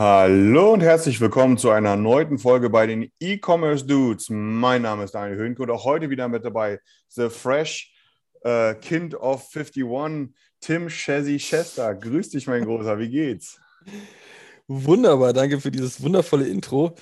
Hallo und herzlich willkommen zu einer neuen Folge bei den E-Commerce Dudes. Mein Name ist Daniel Höhnke und auch heute wieder mit dabei The Fresh äh, Kind of 51, Tim Chessy Chester. Grüß dich, mein Großer, wie geht's? Wunderbar, danke für dieses wundervolle Intro.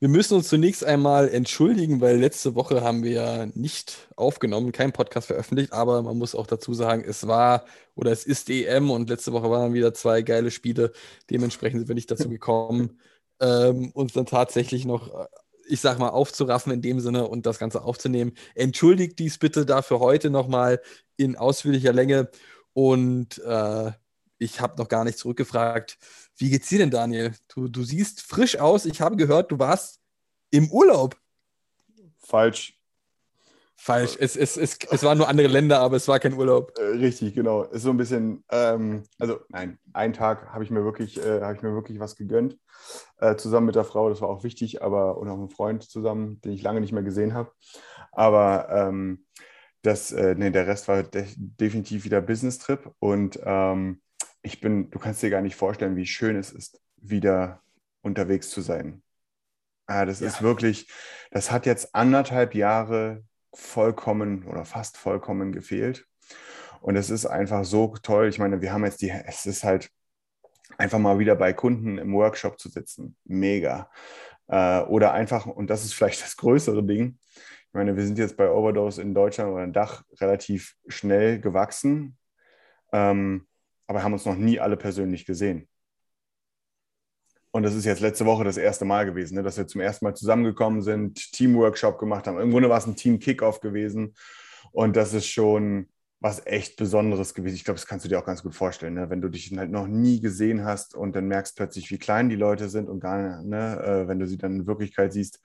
Wir müssen uns zunächst einmal entschuldigen, weil letzte Woche haben wir ja nicht aufgenommen, keinen Podcast veröffentlicht, aber man muss auch dazu sagen, es war oder es ist EM und letzte Woche waren wieder zwei geile Spiele. Dementsprechend sind wir nicht dazu gekommen, ähm, uns dann tatsächlich noch, äh, ich sag mal, aufzuraffen in dem Sinne und das Ganze aufzunehmen. Entschuldigt dies bitte dafür heute nochmal in ausführlicher Länge und äh, ich habe noch gar nicht zurückgefragt. Wie geht's dir denn, Daniel? Du, du siehst frisch aus. Ich habe gehört, du warst im Urlaub. Falsch. Falsch. Es, es, es, es waren nur andere Länder, aber es war kein Urlaub. Äh, richtig, genau. Ist so ein bisschen, ähm, also nein, einen Tag habe ich mir wirklich, äh, habe ich mir wirklich was gegönnt. Äh, zusammen mit der Frau, das war auch wichtig, aber und auch einem Freund zusammen, den ich lange nicht mehr gesehen habe. Aber ähm, das, äh, nee, der Rest war de definitiv wieder Business-Trip und ähm, ich bin, du kannst dir gar nicht vorstellen, wie schön es ist, wieder unterwegs zu sein. Ah, das ist wirklich, das hat jetzt anderthalb Jahre vollkommen oder fast vollkommen gefehlt. Und es ist einfach so toll. Ich meine, wir haben jetzt die, es ist halt einfach mal wieder bei Kunden im Workshop zu sitzen. Mega. Äh, oder einfach, und das ist vielleicht das größere Ding. Ich meine, wir sind jetzt bei Overdose in Deutschland oder in Dach relativ schnell gewachsen, ähm, aber haben uns noch nie alle persönlich gesehen. Und das ist jetzt letzte Woche das erste Mal gewesen, ne, dass wir zum ersten Mal zusammengekommen sind, Teamworkshop gemacht haben. Im Grunde war es ein Team-Kickoff gewesen. Und das ist schon was echt Besonderes gewesen. Ich glaube, das kannst du dir auch ganz gut vorstellen, ne? wenn du dich halt noch nie gesehen hast und dann merkst plötzlich, wie klein die Leute sind und gar ne, äh, wenn du sie dann in Wirklichkeit siehst.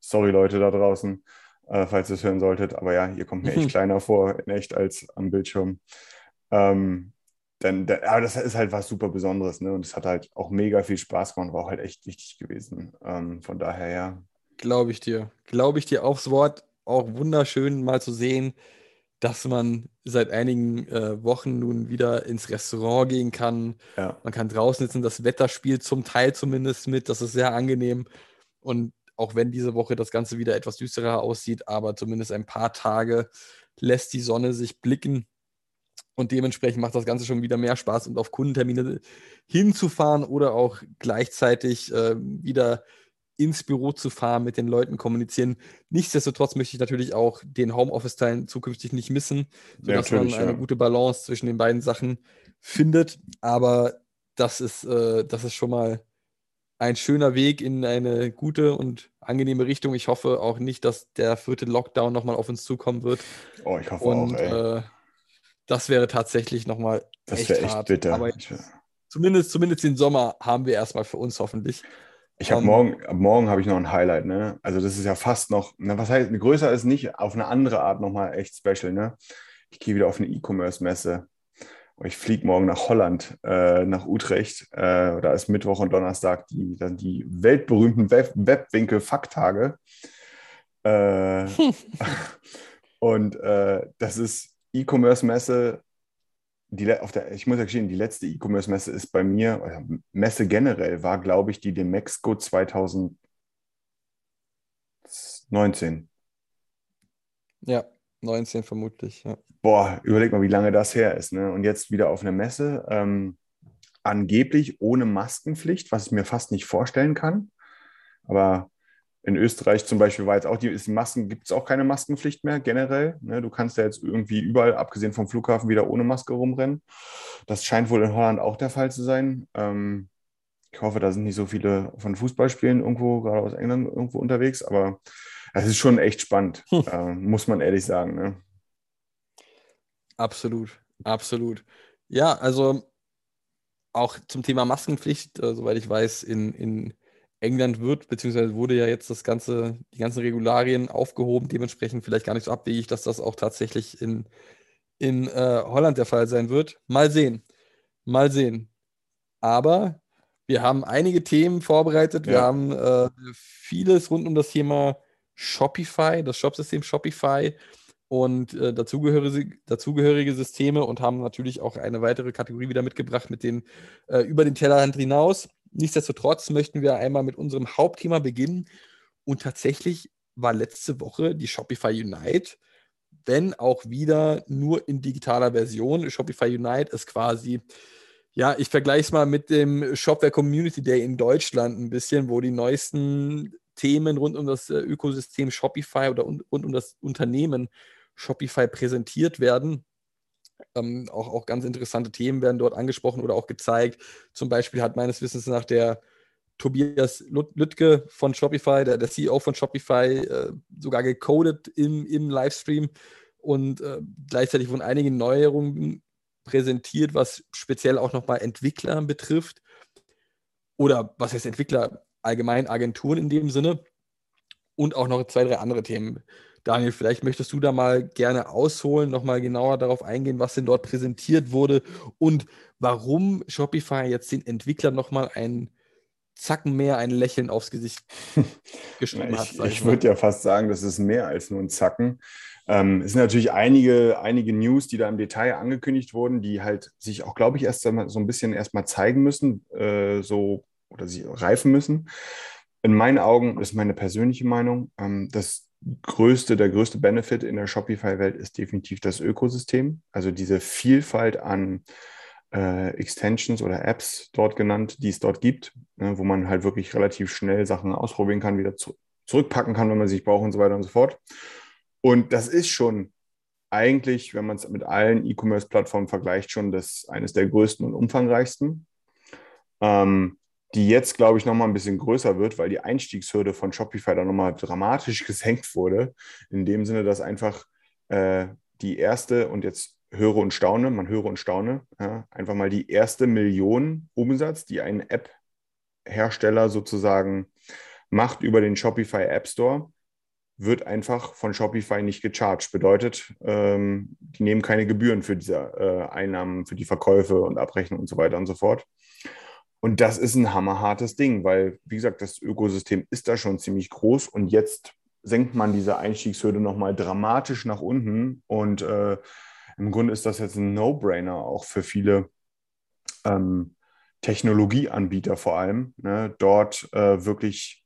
Sorry, Leute da draußen, äh, falls ihr es hören solltet. Aber ja, ihr kommt mir echt kleiner vor, in echt, als am Bildschirm. Ähm, dann, dann, aber das ist halt was super Besonderes, ne? Und es hat halt auch mega viel Spaß gemacht, war auch halt echt wichtig gewesen. Ähm, von daher, ja. Glaube ich dir. Glaube ich dir aufs Wort. Auch wunderschön mal zu sehen, dass man seit einigen äh, Wochen nun wieder ins Restaurant gehen kann. Ja. Man kann draußen sitzen, das Wetter spielt zum Teil zumindest mit. Das ist sehr angenehm. Und auch wenn diese Woche das Ganze wieder etwas düsterer aussieht, aber zumindest ein paar Tage lässt die Sonne sich blicken. Und dementsprechend macht das Ganze schon wieder mehr Spaß und auf Kundentermine hinzufahren oder auch gleichzeitig äh, wieder ins Büro zu fahren, mit den Leuten kommunizieren. Nichtsdestotrotz möchte ich natürlich auch den Homeoffice-Teil zukünftig nicht missen, sodass man natürlich, eine ja. gute Balance zwischen den beiden Sachen findet. Aber das ist, äh, das ist schon mal ein schöner Weg in eine gute und angenehme Richtung. Ich hoffe auch nicht, dass der vierte Lockdown nochmal auf uns zukommen wird. Oh, ich hoffe Und auch, ey. äh, das wäre tatsächlich nochmal das echt wäre echt hart. bitter. Aber zumindest, zumindest den Sommer haben wir erstmal für uns hoffentlich. ich habe ähm, morgen, ab morgen habe ich noch ein Highlight, ne? Also das ist ja fast noch, na, was heißt, größer ist nicht, auf eine andere Art nochmal echt special, ne? Ich gehe wieder auf eine E-Commerce-Messe. Und Ich fliege morgen nach Holland, äh, nach Utrecht. Äh, da ist Mittwoch und Donnerstag die, dann die weltberühmten Web Webwinkel-Fakttage. Äh, und äh, das ist E-Commerce-Messe. Die, auf der, ich muss ja gestehen, die letzte E-Commerce-Messe ist bei mir, oder Messe generell, war, glaube ich, die Demexco 2019. Ja, 19 vermutlich. Ja. Boah, überleg mal, wie lange das her ist. Ne? Und jetzt wieder auf einer Messe, ähm, angeblich ohne Maskenpflicht, was ich mir fast nicht vorstellen kann. Aber in Österreich zum Beispiel war jetzt auch die, ist die Masken, gibt es auch keine Maskenpflicht mehr generell. Ne? Du kannst ja jetzt irgendwie überall, abgesehen vom Flughafen, wieder ohne Maske rumrennen. Das scheint wohl in Holland auch der Fall zu sein. Ähm, ich hoffe, da sind nicht so viele von Fußballspielen irgendwo, gerade aus England, irgendwo unterwegs, aber es ist schon echt spannend, äh, muss man ehrlich sagen. Ne? Absolut, absolut. Ja, also auch zum Thema Maskenpflicht, äh, soweit ich weiß, in, in England wird, beziehungsweise wurde ja jetzt das ganze, die ganzen Regularien aufgehoben, dementsprechend vielleicht gar nicht so abwegig, dass das auch tatsächlich in, in äh, Holland der Fall sein wird. Mal sehen. Mal sehen. Aber wir haben einige Themen vorbereitet. Wir Ja. haben äh, vieles rund um das Thema Shopify, das Shopsystem Shopify und äh, dazugehörige, dazugehörige Systeme und haben natürlich auch eine weitere Kategorie wieder mitgebracht mit den äh, über den Tellerrand hinaus. Nichtsdestotrotz möchten wir einmal mit unserem Hauptthema beginnen. Und tatsächlich war letzte Woche die Shopify Unite, wenn auch wieder nur in digitaler Version. Shopify Unite ist quasi, ja, ich vergleiche es mal mit dem Shopware Community Day in Deutschland ein bisschen, wo die neuesten Themen rund um das äh, Ökosystem Shopify oder un rund um das Unternehmen Shopify präsentiert werden. Ähm, auch, auch ganz interessante Themen werden dort angesprochen oder auch gezeigt. Zum Beispiel hat meines Wissens nach der Tobias Lüttke von Shopify, der, der CEO von Shopify, äh, sogar gecodet im, im Livestream. Und äh, gleichzeitig wurden einige Neuerungen präsentiert, was speziell auch nochmal Entwickler betrifft. Oder was heißt Entwickler? Allgemein Agenturen in dem Sinne. Und auch noch zwei, drei andere Themen. Daniel, vielleicht möchtest du da mal gerne ausholen, nochmal genauer darauf eingehen, was denn dort präsentiert wurde und warum Shopify jetzt den Entwicklern nochmal einen Zacken mehr ein Lächeln aufs Gesicht geschrieben hat. Ich, ich würde ja fast sagen, das ist mehr als nur ein Zacken. Ähm, es sind natürlich einige, einige News, die da im Detail angekündigt wurden, die halt sich auch, glaube ich, erst so ein bisschen erstmal zeigen müssen, äh, so oder sie reifen müssen. In meinen Augen ist meine persönliche Meinung, ähm, das größte, der größte Benefit in der Shopify-Welt ist definitiv das Ökosystem. Also diese Vielfalt an äh, Extensions oder Apps dort genannt, die es dort gibt, ne, wo man halt wirklich relativ schnell Sachen ausprobieren kann, wieder zu, zurückpacken kann, wenn man sich braucht und so weiter und so fort. Und das ist schon eigentlich, wenn man es mit allen E-Commerce-Plattformen vergleicht, schon das eines der größten und umfangreichsten. Ähm, die jetzt, glaube ich, nochmal ein bisschen größer wird, weil die Einstiegshürde von Shopify dann nochmal dramatisch gesenkt wurde. In dem Sinne, dass einfach äh, die erste und jetzt höre und staune, man höre und staune, ja, einfach mal die erste Million Umsatz, die ein App-Hersteller sozusagen macht über den Shopify App Store, wird einfach von Shopify nicht gecharged. Bedeutet, ähm, die nehmen keine Gebühren für diese äh, Einnahmen, für die Verkäufe und Abrechnung und so weiter und so fort. Und das ist ein hammerhartes Ding, weil, wie gesagt, das Ökosystem ist da schon ziemlich groß und jetzt senkt man diese Einstiegshürde nochmal dramatisch nach unten. Und äh, im Grunde ist das jetzt ein No-Brainer auch für viele ähm, Technologieanbieter vor allem, ne, dort äh, wirklich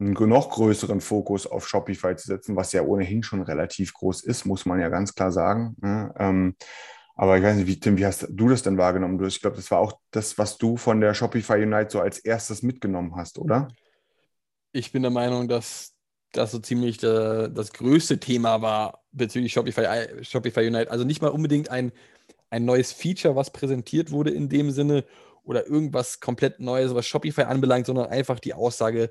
einen noch größeren Fokus auf Shopify zu setzen, was ja ohnehin schon relativ groß ist, muss man ja ganz klar sagen. Ne? Ähm, aber ich weiß nicht, wie, Tim, wie hast du das denn wahrgenommen? Ich glaube, das war auch das, was du von der Shopify Unite so als erstes mitgenommen hast, oder? Ich bin der Meinung, dass das so ziemlich der, das größte Thema war bezüglich Shopify, Shopify Unite. Also nicht mal unbedingt ein, ein neues Feature, was präsentiert wurde in dem Sinne oder irgendwas komplett Neues, was Shopify anbelangt, sondern einfach die Aussage,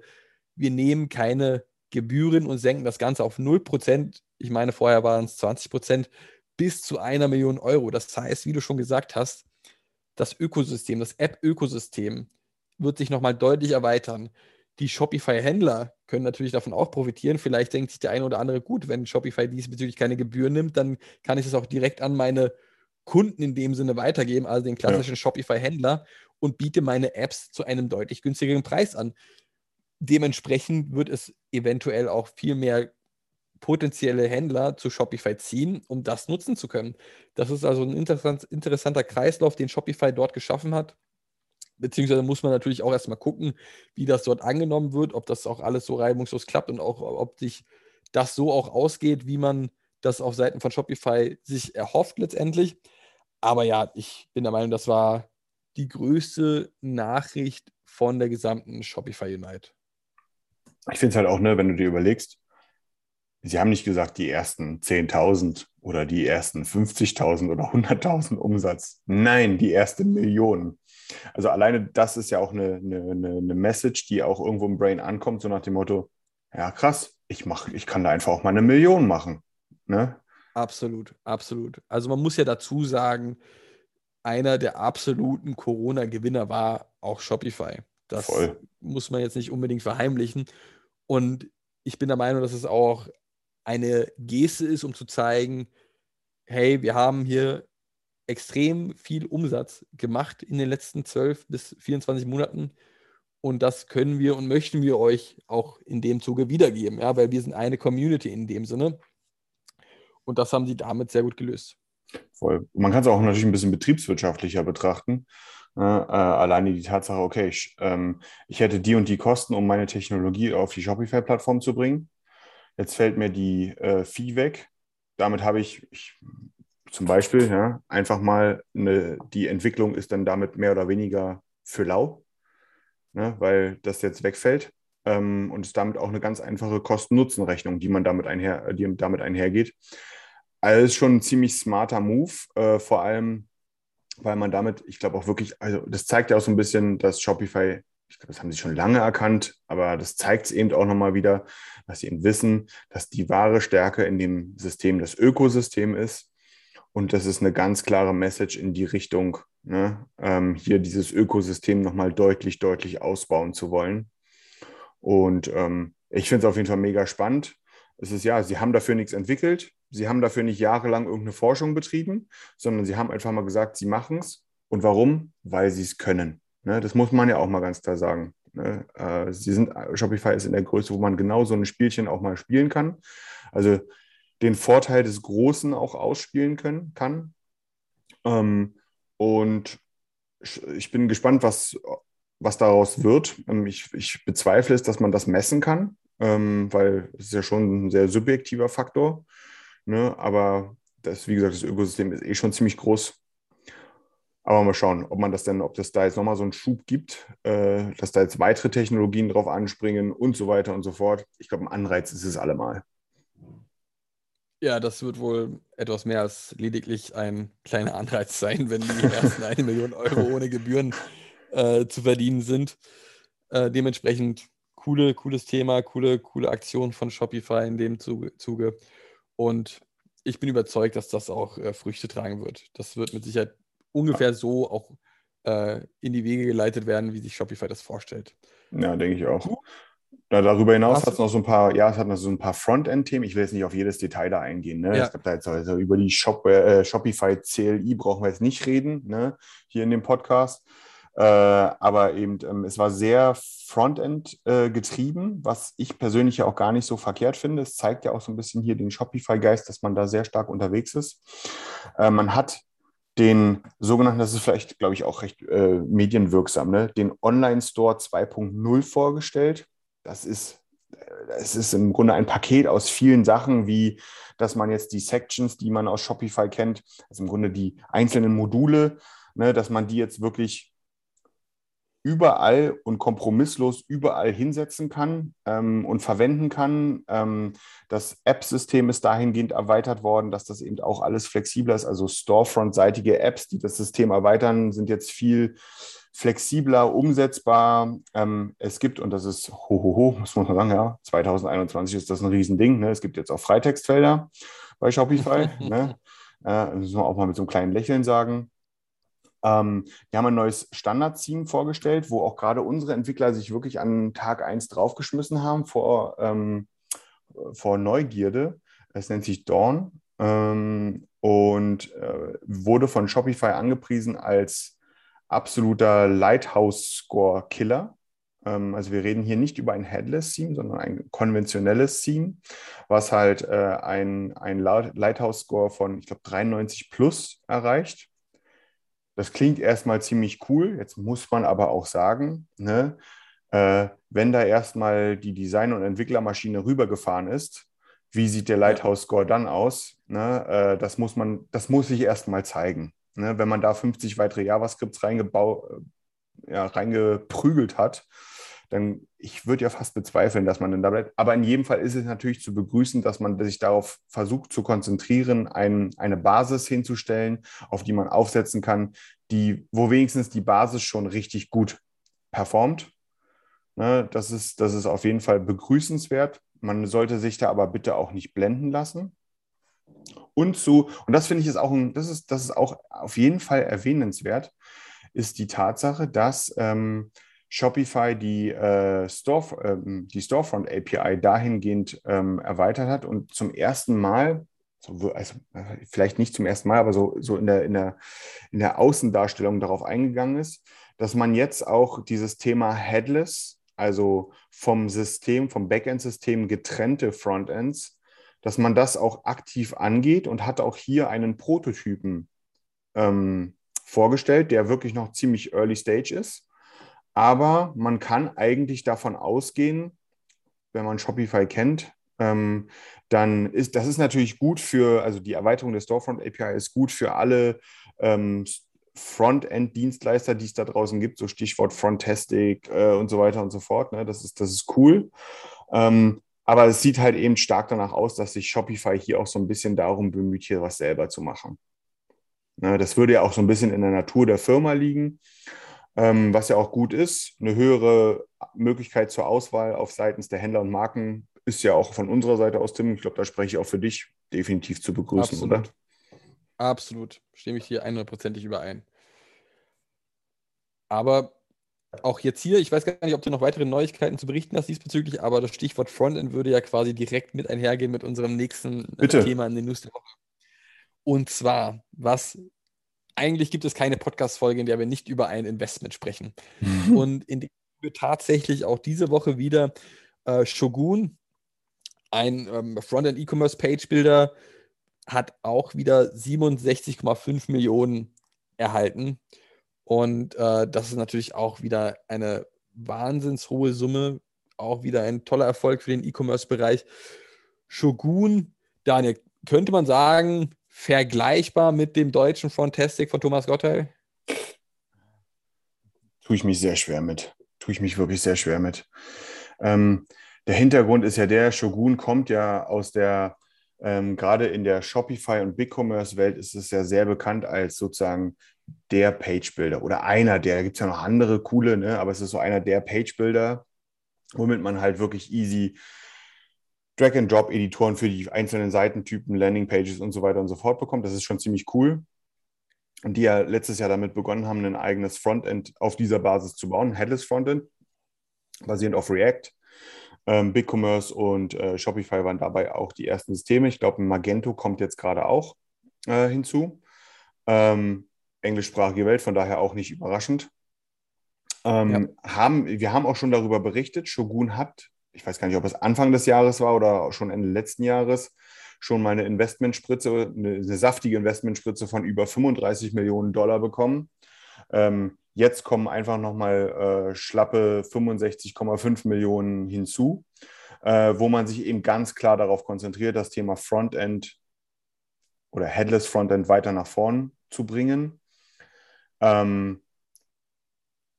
wir nehmen keine Gebühren und senken das Ganze auf 0%. Ich meine, vorher waren es 20% bis zu einer Million Euro. Das heißt, wie du schon gesagt hast, das Ökosystem, das App-Ökosystem wird sich nochmal deutlich erweitern. Die Shopify-Händler können natürlich davon auch profitieren. Vielleicht denkt sich der eine oder andere, gut, wenn Shopify diesbezüglich keine Gebühren nimmt, dann kann ich es auch direkt an meine Kunden in dem Sinne weitergeben, also den klassischen ja. Shopify-Händler, und biete meine Apps zu einem deutlich günstigeren Preis an. Dementsprechend wird es eventuell auch viel mehr potenzielle Händler zu Shopify ziehen, um das nutzen zu können. Das ist also ein interessant, interessanter Kreislauf, den Shopify dort geschaffen hat. Beziehungsweise muss man natürlich auch erstmal gucken, wie das dort angenommen wird, ob das auch alles so reibungslos klappt und auch, ob sich das so auch ausgeht, wie man das auf Seiten von Shopify sich erhofft letztendlich. Aber ja, ich bin der Meinung, das war die größte Nachricht von der gesamten Shopify Unite. Ich finde es halt auch, ne, wenn du dir überlegst, sie haben nicht gesagt, die ersten 10.000 oder die ersten 50.000 oder 100.000 Umsatz. Nein, die erste Million. Also alleine das ist ja auch eine, eine, eine Message, die auch irgendwo im Brain ankommt, so nach dem Motto, ja krass, ich, mach, ich kann da einfach auch mal eine Million machen. Ne? Absolut, absolut. Also man muss ja dazu sagen, einer der absoluten Corona-Gewinner war auch Shopify. Das Voll. muss man jetzt nicht unbedingt verheimlichen. Und ich bin der Meinung, dass es auch eine Geste ist, um zu zeigen, hey, wir haben hier extrem viel Umsatz gemacht in den letzten 12 bis 24 Monaten. Und das können wir und möchten wir euch auch in dem Zuge wiedergeben, ja, weil wir sind eine Community in dem Sinne. Und das haben sie damit sehr gut gelöst. Voll. Man kann es auch natürlich ein bisschen betriebswirtschaftlicher betrachten. Äh, äh, alleine die Tatsache, okay, ich, ähm, ich hätte die und die Kosten, um meine Technologie auf die Shopify-Plattform zu bringen. Jetzt fällt mir die äh, Fee weg. Damit habe ich, ich zum Beispiel, ja, einfach mal eine, die Entwicklung ist dann damit mehr oder weniger für lau, ne, weil das jetzt wegfällt. Ähm, und ist damit auch eine ganz einfache Kosten-Nutzen-Rechnung, die man damit, einher, die damit einhergeht. Also schon ein ziemlich smarter Move, äh, vor allem, weil man damit, ich glaube auch wirklich, also das zeigt ja auch so ein bisschen, dass Shopify, ich glaube, das haben sie schon lange erkannt, aber das zeigt es eben auch nochmal wieder, dass sie eben wissen, dass die wahre Stärke in dem System das Ökosystem ist und das ist eine ganz klare Message in die Richtung, ne, ähm, hier dieses Ökosystem nochmal deutlich, deutlich ausbauen zu wollen. Und ähm, ich finde es auf jeden Fall mega spannend. Es ist ja, sie haben dafür nichts entwickelt. Sie haben dafür nicht jahrelang irgendeine Forschung betrieben, sondern sie haben einfach mal gesagt, sie machen es. Und warum? Weil sie es können. Ne, das muss man ja auch mal ganz klar sagen. Ne, äh, sie sind, Shopify ist in der Größe, wo man genau so ein Spielchen auch mal spielen kann. Also den Vorteil des Großen auch ausspielen können, kann. Ähm, und ich bin gespannt, was, was daraus wird. Ähm, ich, ich bezweifle es, dass man das messen kann, ähm, weil es ist ja schon ein sehr subjektiver Faktor. Ne? Aber das, wie gesagt, das Ökosystem ist eh schon ziemlich groß. Aber mal schauen, ob man das denn, ob das da jetzt nochmal so einen Schub gibt, äh, dass da jetzt weitere Technologien drauf anspringen und so weiter und so fort. Ich glaube, ein Anreiz ist es allemal. Ja, das wird wohl etwas mehr als lediglich ein kleiner Anreiz sein, wenn die ersten eine Million Euro ohne Gebühren äh, zu verdienen sind. Äh, dementsprechend coole, cooles Thema, coole, coole Aktion von Shopify in dem Zuge. Und ich bin überzeugt, dass das auch äh, Früchte tragen wird. Das wird mit Sicherheit ungefähr so auch äh, in die Wege geleitet werden, wie sich Shopify das vorstellt. Ja, denke ich auch. Ja, darüber hinaus hat es noch so ein paar, ja, es hat noch so ein paar Frontend-Themen. Ich will jetzt nicht auf jedes Detail da eingehen. Ne? Ja. Es gibt da jetzt also über die Shop, äh, Shopify CLI brauchen wir jetzt nicht reden, ne? hier in dem Podcast. Äh, aber eben, ähm, es war sehr Frontend äh, getrieben, was ich persönlich ja auch gar nicht so verkehrt finde. Es zeigt ja auch so ein bisschen hier den Shopify-Geist, dass man da sehr stark unterwegs ist. Äh, man hat den sogenannten, das ist vielleicht, glaube ich, auch recht äh, medienwirksam, ne? den Online-Store 2.0 vorgestellt das ist, es ist im Grunde ein Paket aus vielen Sachen, wie dass man jetzt die Sections, die man aus Shopify kennt, also im Grunde die einzelnen Module, ne, dass man die jetzt wirklich überall und kompromisslos überall hinsetzen kann ähm, und verwenden kann. Ähm, das App-System ist dahingehend erweitert worden, dass das eben auch alles flexibler ist. Also Storefront-seitige Apps, die das System erweitern, sind jetzt viel flexibler umsetzbar. Ähm, es gibt, und das ist hohoho, muss man sagen, ja, 2021 ist das ein Riesending. Ne? Es gibt jetzt auch Freitextfelder bei Shopify. ne? äh, das muss man auch mal mit so einem kleinen Lächeln sagen. Ähm, wir haben ein neues Standard-Theme vorgestellt, wo auch gerade unsere Entwickler sich wirklich an Tag 1 draufgeschmissen haben vor, ähm, vor Neugierde. Es nennt sich Dawn ähm, und äh, wurde von Shopify angepriesen als absoluter Lighthouse-Score-Killer. Ähm, also wir reden hier nicht über ein Headless-Theme, sondern ein konventionelles Theme, was halt äh, ein, ein Lighthouse-Score von, ich glaube, 93 plus erreicht. Das klingt erstmal ziemlich cool. Jetzt muss man aber auch sagen, ne, äh, wenn da erstmal die Design- und Entwicklermaschine rübergefahren ist, wie sieht der Lighthouse-Score dann aus? Ne, äh, das muss man, das muss sich erstmal zeigen. Ne, wenn man da 50 weitere JavaScripts reingebau, äh, ja, reingeprügelt hat, dann ich würde ja fast bezweifeln, dass man dann da bleibt. Aber in jedem Fall ist es natürlich zu begrüßen, dass man sich darauf versucht zu konzentrieren, ein, eine Basis hinzustellen, auf die man aufsetzen kann, die, wo wenigstens die Basis schon richtig gut performt. Ne, das, ist, das ist auf jeden Fall begrüßenswert. Man sollte sich da aber bitte auch nicht blenden lassen. Und zu, und das finde ich ist auch ein, das ist, das ist auch auf jeden Fall erwähnenswert, ist die Tatsache, dass ähm, Shopify die, äh, Store, ähm, die Storefront API dahingehend ähm, erweitert hat und zum ersten Mal, so, also vielleicht nicht zum ersten Mal, aber so, so in, der, in, der, in der Außendarstellung darauf eingegangen ist, dass man jetzt auch dieses Thema Headless, also vom System, vom Backend-System getrennte Frontends, dass man das auch aktiv angeht und hat auch hier einen Prototypen ähm, vorgestellt, der wirklich noch ziemlich early stage ist. Aber man kann eigentlich davon ausgehen, wenn man Shopify kennt, ähm, dann ist das ist natürlich gut für, also die Erweiterung der Storefront API ist gut für alle ähm, Frontend-Dienstleister, die es da draußen gibt, so Stichwort Frontastic äh, und so weiter und so fort. Ne? Das, ist, das ist cool. Ähm, aber es sieht halt eben stark danach aus, dass sich Shopify hier auch so ein bisschen darum bemüht, hier was selber zu machen. Ne? Das würde ja auch so ein bisschen in der Natur der Firma liegen, ähm, was ja auch gut ist. Eine höhere Möglichkeit zur Auswahl auf seitens der Händler und Marken ist ja auch von unserer Seite aus, Tim. Ich glaube, da spreche ich auch für dich definitiv zu begrüßen, Absolut. oder? Absolut. Stimme ich hier 100%ig überein. Aber auch jetzt hier, ich weiß gar nicht, ob du noch weitere Neuigkeiten zu berichten hast diesbezüglich, aber das Stichwort Frontend würde ja quasi direkt mit einhergehen mit unserem nächsten äh, Bitte. Thema in den News der Woche. Und zwar, was eigentlich gibt es keine Podcast-Folge, in der wir nicht über ein Investment sprechen. Und in wir tatsächlich auch diese Woche wieder äh, Shogun, ein ähm, Frontend E-Commerce Page Builder, hat auch wieder 67,5 Millionen erhalten. Und äh, das ist natürlich auch wieder eine wahnsinns hohe Summe, auch wieder ein toller Erfolg für den E-Commerce-Bereich. Shogun, Daniel, könnte man sagen, vergleichbar mit dem deutschen Frontastic von Thomas Gottheil? tue ich mich sehr schwer mit. Tue ich mich wirklich sehr schwer mit. Ähm, der Hintergrund ist ja der, Shogun kommt ja aus der, ähm, gerade in der Shopify- und BigCommerce-Welt ist es ja sehr bekannt als sozusagen der Page-Builder oder einer der, da gibt es ja noch andere coole, ne? aber es ist so einer der Page-Builder, womit man halt wirklich easy Drag-and-Drop-Editoren für die einzelnen Seitentypen, Landing-Pages und so weiter und so fort bekommt. Das ist schon ziemlich cool und die ja letztes Jahr damit begonnen haben, ein eigenes Frontend auf dieser Basis zu bauen, ein Headless Frontend, basierend auf React. Ähm, BigCommerce und äh, Shopify waren dabei auch die ersten Systeme. Ich glaube, Magento kommt jetzt gerade auch äh, hinzu. Ähm, englischsprachige Welt, von daher auch nicht überraschend. Ähm, haben, wir haben auch schon darüber berichtet, Shogun hat, ich weiß gar nicht, ob es Anfang des Jahres war oder schon Ende letzten Jahres, schon mal eine Investmentspritze, eine, eine saftige Investmentspritze von über 35 Millionen Dollar bekommen. Ähm, jetzt kommen einfach nochmal äh, schlappe 65,5 Millionen hinzu, äh, wo man sich eben ganz klar darauf konzentriert, das Thema Frontend oder Headless Frontend weiter nach vorn zu bringen. Ähm,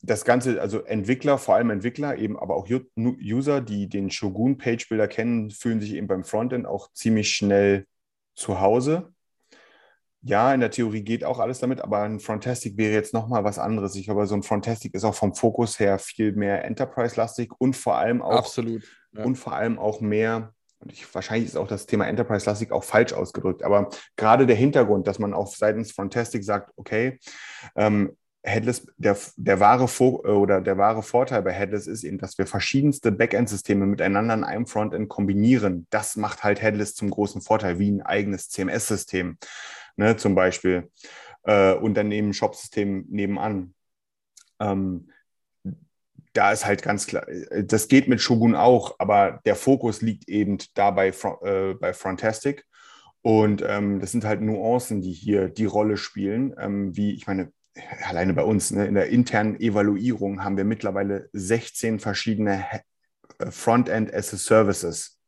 das Ganze, also Entwickler, vor allem Entwickler, eben aber auch User, die den Shogun Page Builder kennen, fühlen sich eben beim Frontend auch ziemlich schnell zu Hause. Ja, in der Theorie geht auch alles damit, aber ein Frontastic wäre jetzt nochmal was anderes. Ich glaube, so ein Frontastic ist auch vom Fokus her viel mehr Enterprise-lastig und vor allem auch Absolut. Ja. und vor allem auch mehr, und ich, wahrscheinlich ist auch das Thema Enterprise-lastig auch falsch ausgedrückt, aber gerade der Hintergrund, dass man auf seitens Frontastic sagt, okay, ähm, Headless, der, der, wahre äh, oder der wahre Vorteil bei Headless ist eben, dass wir verschiedenste Backend-Systeme miteinander in einem Frontend kombinieren. Das macht halt Headless zum großen Vorteil, wie ein eigenes CMS-System, ne, zum Beispiel. Äh, und dann eben Shop-System nebenan. Ähm, da ist halt ganz klar, äh, das geht mit Shogun auch, aber der Fokus liegt eben dabei äh, bei Frontastic. Und ähm, das sind halt Nuancen, die hier die Rolle spielen. Ähm, wie, ich meine, alleine bei uns, ne, in der internen Evaluierung haben wir mittlerweile 16 verschiedene äh, Frontend as a Services,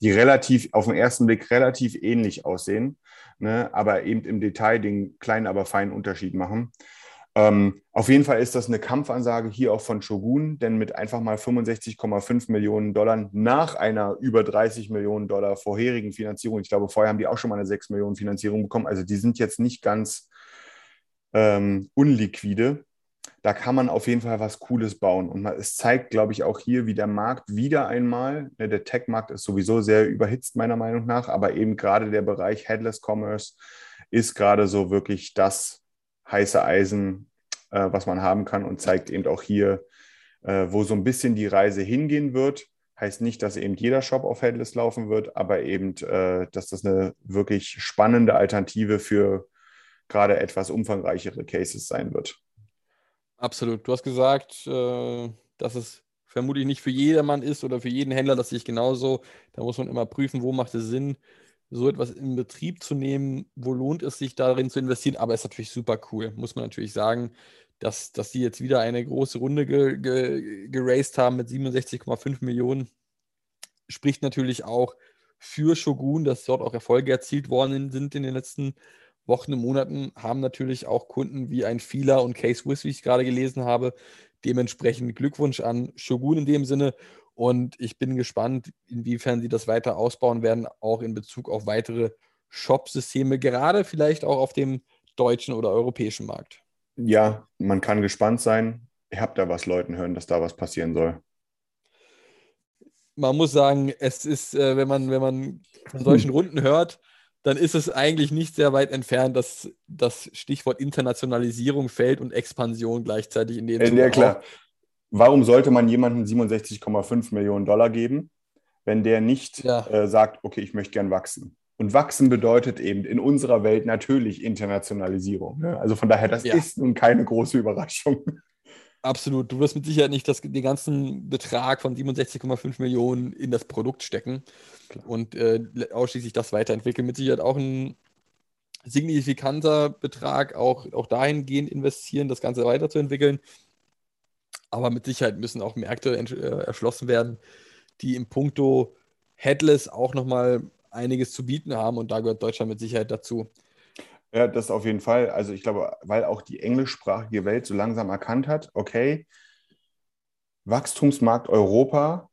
die relativ, auf den ersten Blick relativ ähnlich aussehen, ne, aber eben im Detail den kleinen, aber feinen Unterschied machen. Ähm, auf jeden Fall ist das eine Kampfansage hier auch von Shogun, denn mit einfach mal 65,5 Millionen Dollar nach einer über 30 Millionen Dollar vorherigen Finanzierung, ich glaube, vorher haben die auch schon mal eine 6 Millionen Finanzierung bekommen, also die sind jetzt nicht ganz ähm, unliquide. da kann man auf jeden Fall was Cooles bauen. Und es zeigt, glaube ich, auch hier, wie der Markt wieder einmal, ne, der Tech-Markt ist sowieso sehr überhitzt, meiner Meinung nach, aber eben gerade der Bereich Headless Commerce ist gerade so wirklich das heiße Eisen, äh, was man haben kann und zeigt eben auch hier, äh, wo so ein bisschen die Reise hingehen wird. Heißt nicht, dass eben jeder Shop auf Headless laufen wird, aber eben, äh, dass das eine wirklich spannende Alternative für gerade etwas umfangreichere Cases sein wird. Absolut. Du hast gesagt, äh, dass es vermutlich nicht für jedermann ist oder für jeden Händler, das sehe ich genauso. Da muss man immer prüfen, wo macht es Sinn, so etwas in Betrieb zu nehmen, wo lohnt es sich darin zu investieren, aber es ist natürlich super cool, muss man natürlich sagen, dass, dass sie jetzt wieder eine große Runde ge, ge, geraced haben mit 67,5 Millionen. Spricht natürlich auch für Shogun, dass dort auch Erfolge erzielt worden sind in den letzten Wochen und Monaten, haben natürlich auch Kunden wie ein Fila und Case Swiss, wie ich gerade gelesen habe. Dementsprechend Glückwunsch an Shogun in dem Sinne. Und ich bin gespannt, inwiefern sie das weiter ausbauen werden, auch in Bezug auf weitere Shop-Systeme, gerade vielleicht auch auf dem deutschen oder europäischen Markt. Ja, man kann gespannt sein. Ich habe da was Leuten hören, dass da was passieren soll. Man muss sagen, es ist, äh, wenn man, wenn man von solchen Runden hört, dann ist es eigentlich nicht sehr weit entfernt, dass das Stichwort Internationalisierung fällt und Expansion gleichzeitig in dem äh, Ja, klar. Warum sollte man jemandem 67,5 Millionen Dollar geben, wenn der nicht ja. äh, sagt, okay, ich möchte gern wachsen? Und wachsen bedeutet eben in unserer Welt natürlich Internationalisierung. Ne? Also von daher, das ja. ist nun keine große Überraschung. Absolut. Du wirst mit Sicherheit nicht das, den ganzen Betrag von 67,5 Millionen in das Produkt stecken Klar. und äh, ausschließlich das weiterentwickeln. Mit Sicherheit auch ein signifikanter Betrag, auch, auch dahingehend investieren, das Ganze weiterzuentwickeln. Aber mit Sicherheit müssen auch Märkte äh, erschlossen werden, die im Punkto Headless auch nochmal einiges zu bieten haben und da gehört Deutschland mit Sicherheit dazu. Ja, das auf jeden Fall. Also ich glaube, weil auch die englischsprachige Welt so langsam erkannt hat, okay, Wachstumsmarkt Europa,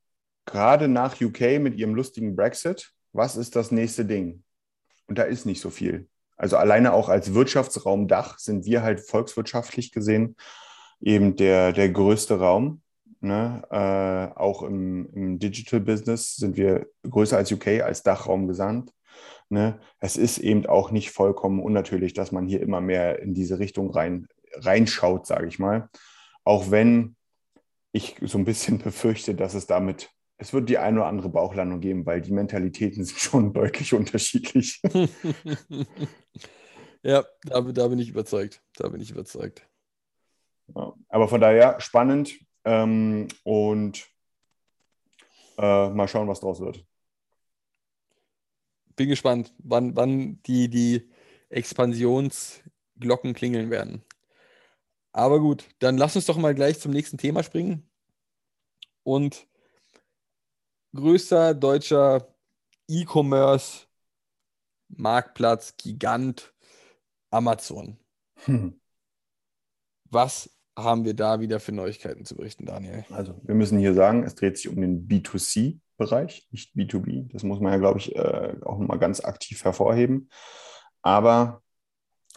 gerade nach UK mit ihrem lustigen Brexit, was ist das nächste Ding? Und da ist nicht so viel. Also alleine auch als Wirtschaftsraum Dach sind wir halt volkswirtschaftlich gesehen eben der, der größte Raum. Ne? Äh, auch im, im Digital Business sind wir größer als UK, als Dachraum gesandt. Ne? Es ist eben auch nicht vollkommen unnatürlich, dass man hier immer mehr in diese Richtung rein, reinschaut, sage ich mal. Auch wenn ich so ein bisschen befürchte, dass es damit, es wird die eine oder andere Bauchlandung geben, weil die Mentalitäten sind schon deutlich unterschiedlich. ja, da, da bin ich überzeugt. Da bin ich überzeugt. Ja, aber von daher spannend ähm, und äh, mal schauen, was draus wird. Bin gespannt, wann, wann die, die Expansionsglocken klingeln werden. Aber gut, dann lass uns doch mal gleich zum nächsten Thema springen. Und größter deutscher E-Commerce Marktplatz, Gigant, Amazon. Hm. Was haben wir da wieder für Neuigkeiten zu berichten, Daniel? Also, wir müssen hier sagen, es dreht sich um den B2C-Bereich, nicht B2B. Das muss man ja, glaube ich, äh, auch mal ganz aktiv hervorheben. Aber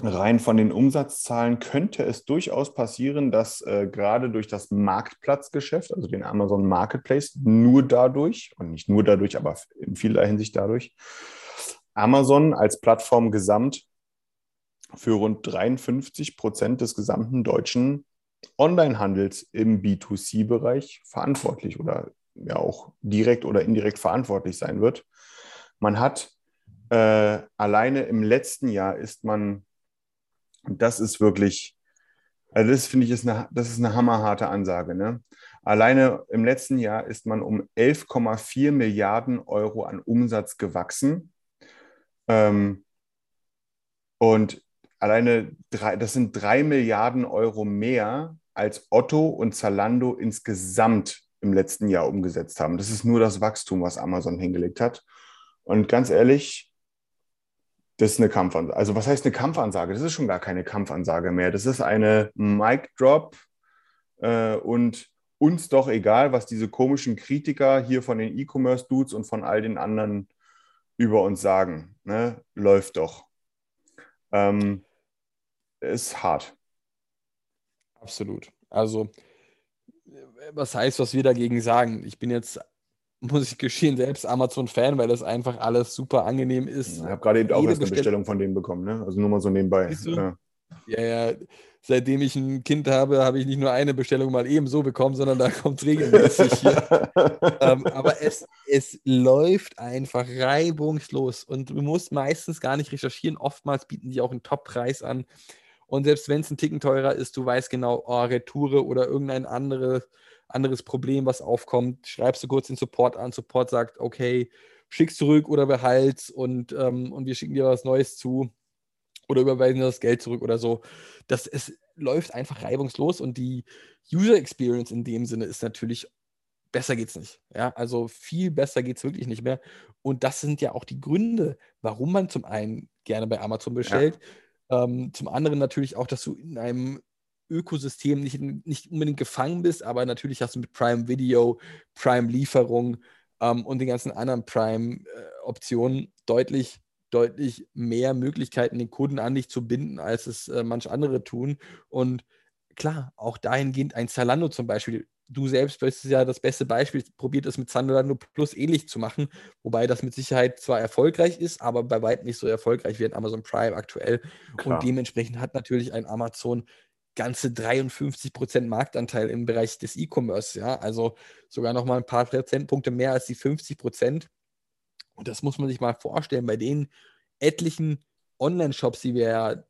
rein von den Umsatzzahlen könnte es durchaus passieren, dass äh, gerade durch das Marktplatzgeschäft, also den Amazon Marketplace, nur dadurch, und nicht nur dadurch, aber in vieler Hinsicht dadurch, Amazon als Plattform gesamt für rund 53 Prozent des gesamten deutschen Onlinehandels im B2C-Bereich verantwortlich oder ja auch direkt oder indirekt verantwortlich sein wird. Man hat äh, alleine im letzten Jahr ist man, das ist wirklich, also das finde ich, ist eine, das ist eine hammerharte Ansage. Ne? Alleine im letzten Jahr ist man um 11,4 Milliarden Euro an Umsatz gewachsen. Ähm, und alleine drei, das sind drei Milliarden Euro mehr, als Otto und Zalando insgesamt im letzten Jahr umgesetzt haben. Das ist nur das Wachstum, was Amazon hingelegt hat. Und ganz ehrlich, das ist eine Kampfansage. Also was heißt eine Kampfansage? Das ist schon gar keine Kampfansage mehr. Das ist eine Mic Drop äh, und uns doch egal, was diese komischen Kritiker hier von den E-Commerce-Dudes und von all den anderen über uns sagen. Ne? Läuft doch. Ähm, ist hart. Absolut. Also, was heißt, was wir dagegen sagen? Ich bin jetzt, muss ich geschehen, selbst Amazon-Fan, weil das einfach alles super angenehm ist. Ich habe gerade eben auch erst eine Bestellung von denen bekommen, ne? Also nur mal so nebenbei. Ja. Ja, ja, seitdem ich ein Kind habe, habe ich nicht nur eine Bestellung mal eben so bekommen, sondern da kommt es regelmäßig hier. ähm, aber es, es läuft einfach reibungslos und du musst meistens gar nicht recherchieren. Oftmals bieten die auch einen Top-Preis an. Und selbst wenn es ein Ticken teurer ist, du weißt genau, oh, Retoure oder irgendein andere, anderes Problem, was aufkommt, schreibst du kurz den Support an. Support sagt, okay, schick's zurück oder behalt's und, ähm, und wir schicken dir was Neues zu oder überweisen dir das Geld zurück oder so. Das es läuft einfach reibungslos und die User Experience in dem Sinne ist natürlich besser geht's nicht. Ja, also viel besser geht's wirklich nicht mehr. Und das sind ja auch die Gründe, warum man zum einen gerne bei Amazon bestellt, ähm, zum anderen natürlich auch, dass du in einem Ökosystem nicht, nicht unbedingt gefangen bist, aber natürlich hast du mit Prime Video, Prime Lieferung ähm, und den ganzen anderen Prime-Optionen deutlich deutlich mehr Möglichkeiten, den Kunden an dich zu binden, als es äh, manche andere tun. Und klar, auch dahingehend ein Zalando zum Beispiel. Du selbst bist ja das beste Beispiel, probiert es mit Zalando Plus ähnlich zu machen, wobei das mit Sicherheit zwar erfolgreich ist, aber bei weitem nicht so erfolgreich wie ein Amazon Prime aktuell. Klar. Und dementsprechend hat natürlich ein Amazon ganze 53% Marktanteil im Bereich des E-Commerce, ja, also sogar noch mal ein paar Prozentpunkte mehr als die 50%. Und das muss man sich mal vorstellen, bei den etlichen Online-Shops, die wir ja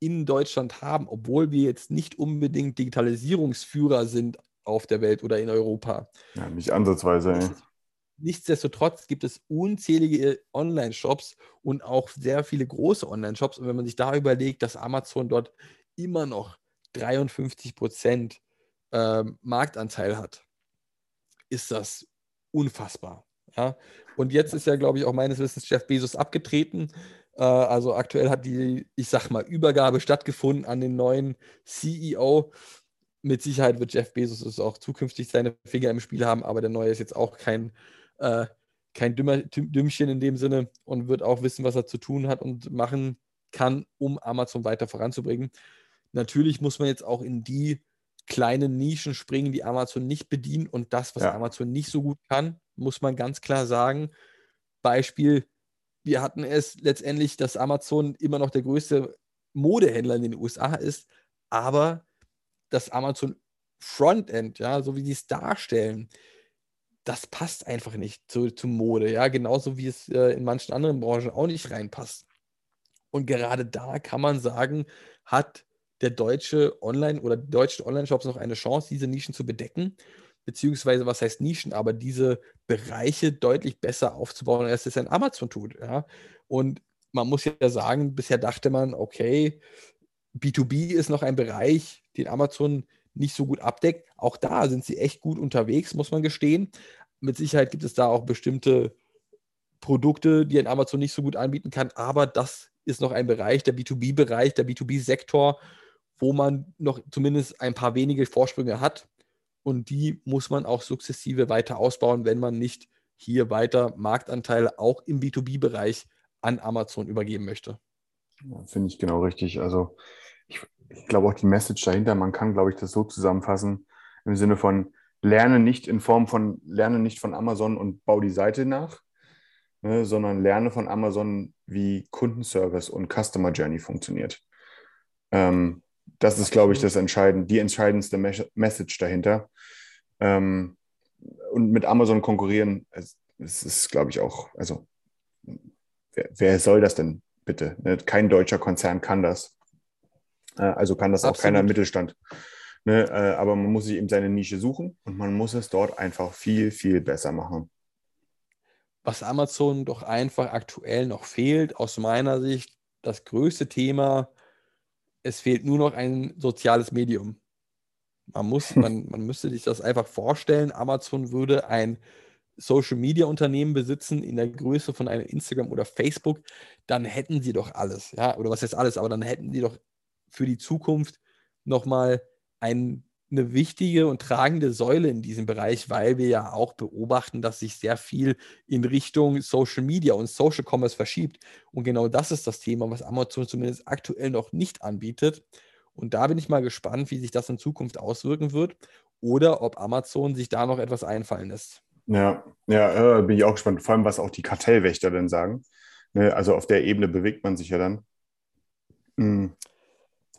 in Deutschland haben, obwohl wir jetzt nicht unbedingt Digitalisierungsführer sind auf der Welt oder in Europa. ja, nicht ansatzweise. Ey. Nichtsdestotrotz gibt es unzählige Online-Shops und auch sehr viele große Online-Shops. Und wenn man sich da überlegt, dass Amazon dort immer noch 53 Prozent ähm, Marktanteil hat, ist das unfassbar. Ja? Und jetzt ist ja, glaube ich, auch meines Wissens Jeff Bezos abgetreten. Äh, also aktuell hat die, ich sag mal, Übergabe stattgefunden an den neuen CEO. Mit Sicherheit wird Jeff Bezos es auch zukünftig seine Finger im Spiel haben, aber der neue ist jetzt auch kein, äh, kein Dümmer, Düm- Dümmchen in dem Sinne und wird auch wissen, was er zu tun hat und machen kann, um Amazon weiter voranzubringen. Natürlich muss man jetzt auch in die kleinen Nischen springen, die Amazon nicht bedient und das, was Ja. Amazon nicht so gut kann, muss man ganz klar sagen. Beispiel, wir hatten es letztendlich, dass Amazon immer noch der größte Modehändler in den USA ist, aber das Amazon Frontend, ja, so wie die es darstellen, das passt einfach nicht zu, zu Mode, ja, genauso wie es äh, in manchen anderen Branchen auch nicht reinpasst. Und gerade da kann man sagen, hat der deutsche Online- oder die deutschen Online-Shops noch eine Chance, diese Nischen zu bedecken, beziehungsweise, was heißt Nischen, aber diese Bereiche deutlich besser aufzubauen, als es ein Amazon tut. Ja? Und man muss ja sagen, bisher dachte man, okay, B2B ist noch ein Bereich, den Amazon nicht so gut abdeckt. Auch da sind sie echt gut unterwegs, muss man gestehen. Mit Sicherheit gibt es da auch bestimmte Produkte, die ein Amazon nicht so gut anbieten kann, aber das ist noch ein Bereich, der B2B-Bereich, der B2B-Sektor, wo man noch zumindest ein paar wenige Vorsprünge hat. Und die muss man auch sukzessive weiter ausbauen, wenn man nicht hier weiter Marktanteile auch im B2B-Bereich an Amazon übergeben möchte. Ja, Finde ich genau richtig. Also ich, ich glaube auch die Message dahinter, man kann, glaube ich, das so zusammenfassen im Sinne von lerne nicht in Form von lerne nicht von Amazon und bau die Seite nach, ne, sondern lerne von Amazon, wie Kundenservice und Customer Journey funktioniert. Ähm, das ist, glaube ich, das entscheidend, die entscheidendste Mes Message dahinter. Ähm, und mit Amazon konkurrieren, es, es ist, glaube ich, auch, also wer, wer soll das denn bitte? Ne? Kein deutscher Konzern kann das. Äh, also kann das auch Absolut. keiner im Mittelstand. Ne? Äh, aber man muss sich eben seine Nische suchen und man muss es dort einfach viel, viel besser machen. Was Amazon doch einfach aktuell noch fehlt, aus meiner Sicht, das größte Thema, es fehlt nur noch ein soziales Medium. Man muss, man, man müsste sich das einfach vorstellen, Amazon würde ein Social Media Unternehmen besitzen in der Größe von einem Instagram oder Facebook, dann hätten sie doch alles, ja, oder was heißt alles, aber dann hätten sie doch für die Zukunft nochmal ein, eine wichtige und tragende Säule in diesem Bereich, weil wir ja auch beobachten, dass sich sehr viel in Richtung Social Media und Social Commerce verschiebt. Und genau das ist das Thema, was Amazon zumindest aktuell noch nicht anbietet. Und da bin ich mal gespannt, wie sich das in Zukunft auswirken wird oder ob Amazon sich da noch etwas einfallen lässt. Ja, ja, äh, bin ich auch gespannt. Vor allem, was auch die Kartellwächter denn sagen. Ne, also auf der Ebene bewegt man sich ja dann. Mhm.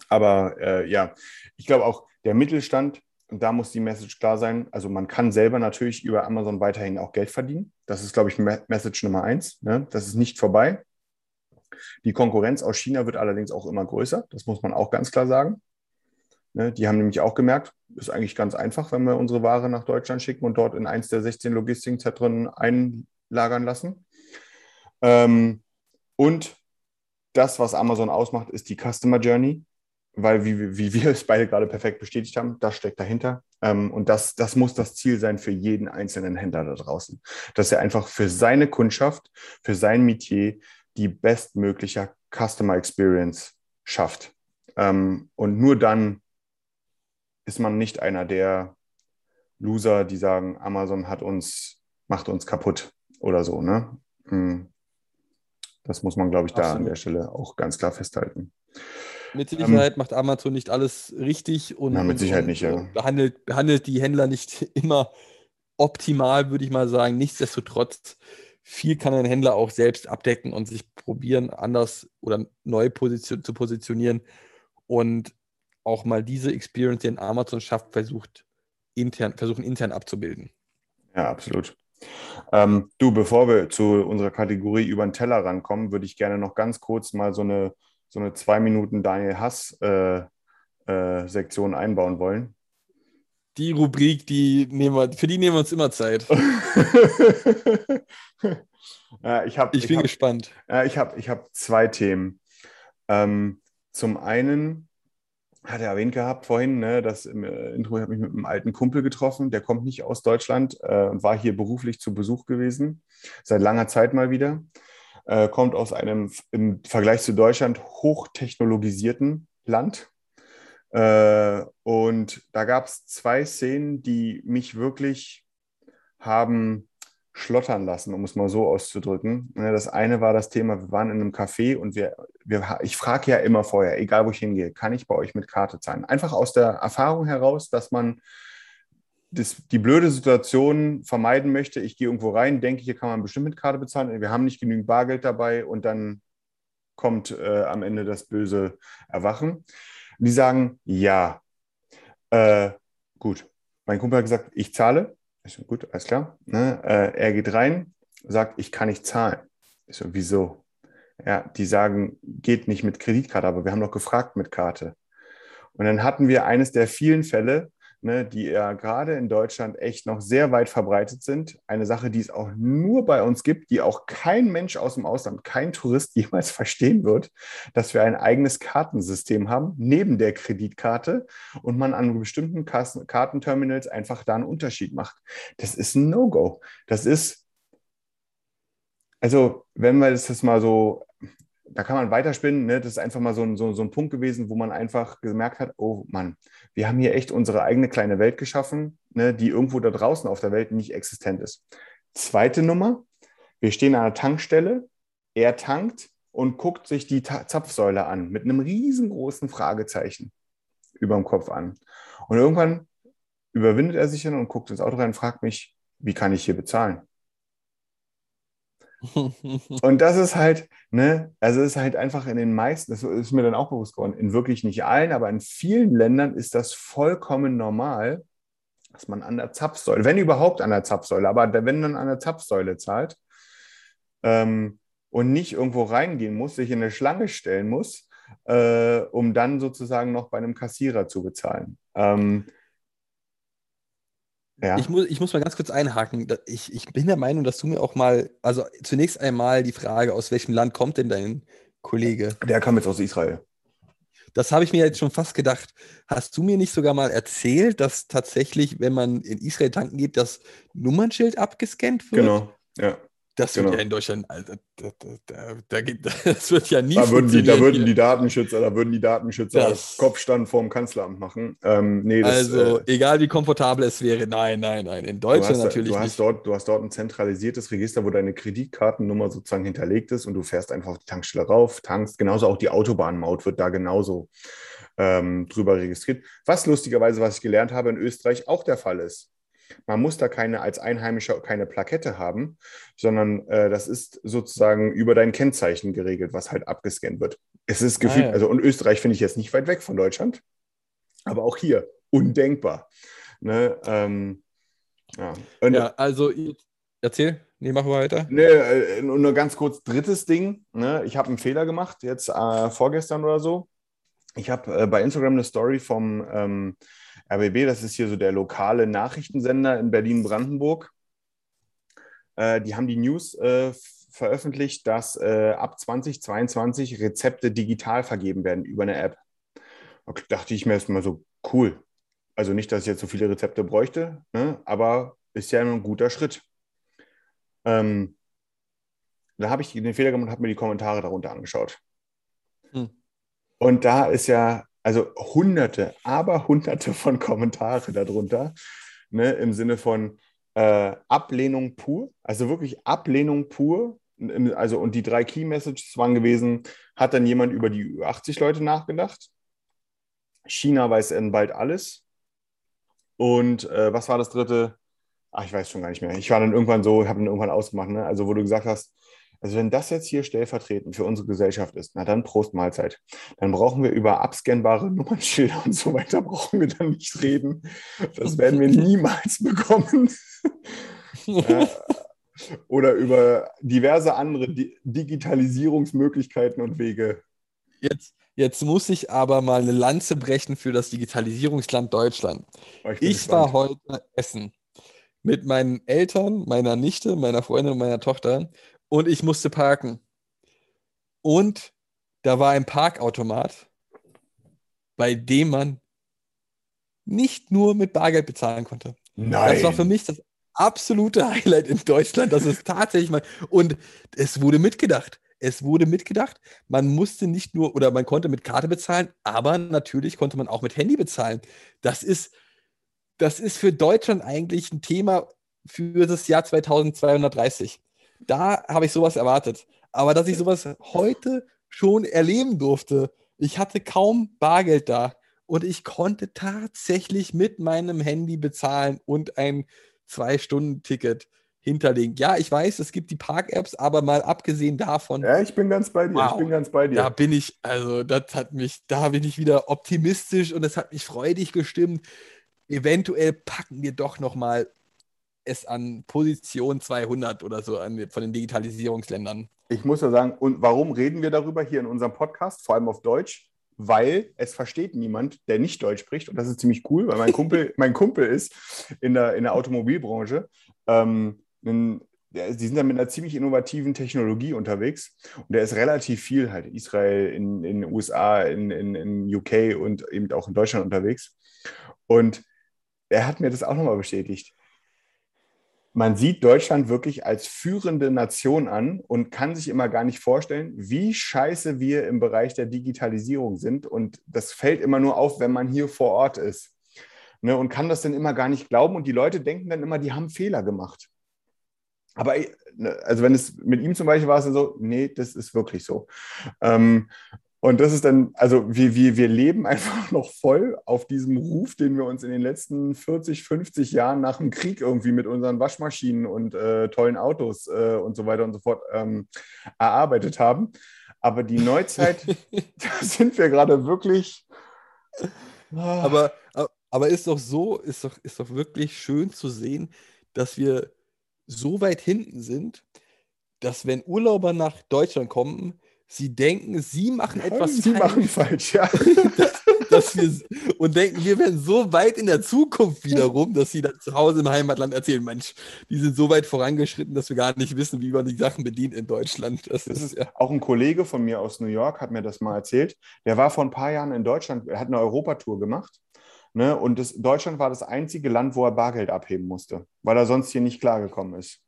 Aber äh, ja, ich glaube auch, der Mittelstand, und da muss die Message klar sein, also man kann selber natürlich über Amazon weiterhin auch Geld verdienen. Das ist, glaube ich, Message Nummer eins. Ne? Das ist nicht vorbei. Die Konkurrenz aus China wird allerdings auch immer größer. Das muss man auch ganz klar sagen. Ne? Die haben nämlich auch gemerkt, ist eigentlich ganz einfach, wenn wir unsere Ware nach Deutschland schicken und dort in eins der 16 Logistikzentren einlagern lassen. Ähm, und das, was Amazon ausmacht, ist die Customer Journey, weil, wie, wie wir es beide gerade perfekt bestätigt haben, das steckt dahinter. Ähm, und das, das muss das Ziel sein für jeden einzelnen Händler da draußen, dass er einfach für seine Kundschaft, für sein Metier die bestmögliche Customer Experience schafft. Ähm, und nur dann ist man nicht einer der Loser, die sagen, Amazon hat uns, macht uns kaputt oder so. Ne? Hm. Das muss man, glaube ich, da Absolut. an der Stelle auch ganz klar festhalten. Mit ähm, Sicherheit ähm, macht Amazon nicht alles richtig und, na, und, nicht, ja. behandelt, behandelt die Händler nicht immer optimal, würde ich mal sagen. Nichtsdestotrotz, viel kann ein Händler auch selbst abdecken und sich probieren, anders oder neu position zu positionieren und auch mal diese Experience, die in Amazon schafft, versucht, intern, versuchen intern abzubilden. Ja, absolut. Ähm, du, bevor wir zu unserer Kategorie über den Teller rankommen, würde ich gerne noch ganz kurz mal so eine, so eine zwei Minuten Daniel Hass äh, äh, Sektion einbauen wollen. Die Rubrik, die nehmen wir, für die nehmen wir uns immer Zeit. ja, ich, hab, ich, ich bin hab, gespannt. Ja, ich habe ich hab zwei Themen. Ähm, zum einen hat er erwähnt gehabt vorhin, ne, dass im äh, Intro habe ich mit einem alten Kumpel getroffen, der kommt nicht aus Deutschland äh, war hier beruflich zu Besuch gewesen, seit langer Zeit mal wieder. Äh, kommt aus einem im Vergleich zu Deutschland hochtechnologisierten Land. Äh, und da gab es zwei Szenen, die mich wirklich haben schlottern lassen, um es mal so auszudrücken. Ne, das eine war das Thema, wir waren in einem Café und wir, wir ich frage ja immer vorher, egal wo ich hingehe, kann ich bei euch mit Karte zahlen? Einfach aus der Erfahrung heraus, dass man das, die blöde Situation vermeiden möchte. Ich gehe irgendwo rein, denke, hier kann man bestimmt mit Karte bezahlen. Wir haben nicht genügend Bargeld dabei und dann kommt äh, am Ende das böse Erwachen. Die sagen, ja, äh, gut. Mein Kumpel hat gesagt, ich zahle. Ich so, gut, alles klar. Ne? Äh, er geht rein, sagt, ich kann nicht zahlen. Ich so, wieso? Ja, die sagen, geht nicht mit Kreditkarte, aber wir haben doch gefragt mit Karte. Und dann hatten wir eines der vielen Fälle, ne, die ja gerade in Deutschland echt noch sehr weit verbreitet sind. Eine Sache, die es auch nur bei uns gibt, die auch kein Mensch aus dem Ausland, kein Tourist jemals verstehen wird, dass wir ein eigenes Kartensystem haben, neben der Kreditkarte und man an bestimmten Kartenterminals einfach da einen Unterschied macht. Das ist ein No-Go. Das ist, also wenn wir das jetzt mal so da kann man weiterspinnen. Ne? Das ist einfach mal so ein, so, so ein Punkt gewesen, wo man einfach gemerkt hat, oh Mann, wir haben hier echt unsere eigene kleine Welt geschaffen, ne, die irgendwo da draußen auf der Welt nicht existent ist. Zweite Nummer, wir stehen an einer Tankstelle, er tankt und guckt sich die Ta Zapfsäule an mit einem riesengroßen Fragezeichen über dem Kopf an. Und irgendwann überwindet er sich dann und guckt ins Auto rein und fragt mich, wie kann ich hier bezahlen? und das ist halt, ne, also es ist halt einfach in den meisten, das ist mir dann auch bewusst geworden, in wirklich nicht allen, aber in vielen Ländern ist das vollkommen normal, dass man an der Zapfsäule, wenn überhaupt an der Zapfsäule, aber wenn man an der Zapfsäule zahlt ähm, und nicht irgendwo reingehen muss, sich in eine Schlange stellen muss, äh, um dann sozusagen noch bei einem Kassierer zu bezahlen. Ähm, ja. Ich, muss, ich muss mal ganz kurz einhaken. Ich, ich bin der Meinung, dass du mir auch mal, also zunächst einmal die Frage, aus welchem Land kommt denn dein Kollege? Der kam jetzt aus Israel. Das habe ich mir jetzt schon fast gedacht. Hast du mir nicht sogar mal erzählt, dass tatsächlich, wenn man in Israel tanken geht, das Nummernschild abgescannt wird? Genau, ja. Das genau. wird ja in Deutschland, also, da, da, da, geht, das wird ja nie da würden, die, da würden die Datenschützer, da würden die Datenschützer das, Kopfstand vorm Kanzleramt machen. Ähm, nee, das, also, äh, egal wie komfortabel es wäre, nein, nein, nein. In Deutschland hast, natürlich du hast nicht. Dort, du hast dort ein zentralisiertes Register, wo deine Kreditkartennummer sozusagen hinterlegt ist und du fährst einfach auf die Tankstelle rauf, tankst. Genauso auch die Autobahnmaut wird da genauso ähm, drüber registriert. Was lustigerweise, was ich gelernt habe, in Österreich auch der Fall ist. Man muss da keine als Einheimischer keine Plakette haben, sondern äh, das ist sozusagen über dein Kennzeichen geregelt, was halt abgescannt wird. Es ist gefühlt, Ah, ja. also und Österreich finde ich jetzt nicht weit weg von Deutschland, aber auch hier undenkbar. Ne? Ähm, ja. Und, Ja, also erzähl. Nee, mach weiter. Ne, äh, nur nur ganz kurz, drittes Ding. Ne? Ich habe einen Fehler gemacht, jetzt äh, vorgestern oder so. Ich habe äh, bei Instagram eine Story vom ähm, RBB, das ist hier so der lokale Nachrichtensender in Berlin-Brandenburg. Äh, die haben die News äh, veröffentlicht, dass äh, ab 2022 Rezepte digital vergeben werden über eine App. Okay, dachte ich mir erstmal so, cool. Also nicht, dass ich jetzt so viele Rezepte bräuchte, ne? aber ist ja ein guter Schritt. Ähm, da habe ich den Fehler gemacht und habe mir die Kommentare darunter angeschaut. Hm. Und da ist ja, also hunderte, aber hunderte von Kommentare darunter, ne, im Sinne von äh, Ablehnung pur, also wirklich Ablehnung pur. Also, und die drei Key Messages waren gewesen, hat dann jemand über die 80 Leute nachgedacht? China weiß dann bald alles. Und äh, was war das dritte? Ach, ich weiß schon gar nicht mehr. Ich war dann irgendwann so, habe dann irgendwann ausgemacht, ne? Also, wo du gesagt hast, also wenn das jetzt hier stellvertretend für unsere Gesellschaft ist, na dann Prost Mahlzeit. Dann brauchen wir über abscannbare Nummernschilder und so weiter, brauchen wir dann nicht reden. Das werden wir niemals bekommen. Äh, Oder über diverse andere Di Digitalisierungsmöglichkeiten und Wege. Jetzt, jetzt muss ich aber mal eine Lanze brechen für das Digitalisierungsland Deutschland. Aber bin Ich war heute essen mit meinen Eltern, meiner Nichte, meiner Freundin und meiner Tochter und ich musste parken. Und da war ein Parkautomat, bei dem man nicht nur mit Bargeld bezahlen konnte. Nein. Das war für mich das absolute Highlight in Deutschland. Das ist tatsächlich mal. Und es wurde mitgedacht. Es wurde mitgedacht. Man musste nicht nur oder man konnte mit Karte bezahlen, aber natürlich konnte man auch mit Handy bezahlen. Das ist, das ist für Deutschland eigentlich ein Thema für das Jahr 2230. Da habe ich sowas erwartet. Aber dass ich sowas heute schon erleben durfte, ich hatte kaum Bargeld da und ich konnte tatsächlich mit meinem Handy bezahlen und ein Zwei-Stunden-Ticket hinterlegen. Ja, ich weiß, es gibt die Park-Apps, aber mal abgesehen davon, Ja, ich bin ganz bei dir. Wow. Ich bin ganz bei dir. da bin ich, also das hat mich, da bin ich wieder optimistisch und es hat mich freudig gestimmt. Eventuell packen wir doch noch mal es an Position 200 oder so an, von den Digitalisierungsländern. Ich muss ja sagen, und warum reden wir darüber hier in unserem Podcast, vor allem auf Deutsch? Weil es versteht niemand, der nicht Deutsch spricht. Und das ist ziemlich cool, weil mein Kumpel, mein Kumpel ist in der, in der Automobilbranche. Ähm, ein, die sind dann mit einer ziemlich innovativen Technologie unterwegs. Und der ist relativ viel halt Israel, in in den USA, in, in, in UK und eben auch in Deutschland unterwegs. Und er hat mir das auch nochmal bestätigt man sieht Deutschland wirklich als führende Nation an und kann sich immer gar nicht vorstellen, wie scheiße wir im Bereich der Digitalisierung sind. Und das fällt immer nur auf, wenn man hier vor Ort ist. Ne, und kann das dann immer gar nicht glauben. Und die Leute denken dann immer, die haben Fehler gemacht. Aber ne, also wenn es mit ihm zum Beispiel war es dann so, nee, das ist wirklich so. Ähm, und das ist dann, also wir, wir, wir leben einfach noch voll auf diesem Ruf, den wir uns in den letzten 40, 50 Jahren nach dem Krieg irgendwie mit unseren Waschmaschinen und äh, tollen Autos äh, und so weiter und so fort ähm, erarbeitet haben. Aber die Neuzeit, da sind wir gerade wirklich. Ah, Aber, aber ist doch so, ist doch, ist doch wirklich schön zu sehen, dass wir so weit hinten sind, dass wenn Urlauber nach Deutschland kommen, sie denken, sie machen etwas Sie machen falsch, falsch, ja. dass wir, und denken, wir werden so weit in der Zukunft wiederum, dass sie dann zu Hause im Heimatland erzählen, Mensch, die sind so weit vorangeschritten, dass wir gar nicht wissen, wie man die Sachen bedient in Deutschland. Das, Das ist ja. auch ein Kollege von mir aus New York hat mir das mal erzählt. Der war vor ein paar Jahren in Deutschland, er hat eine Europatour gemacht. Ne, und das, Deutschland war das einzige Land, wo er Bargeld abheben musste, weil er sonst hier nicht klargekommen ist.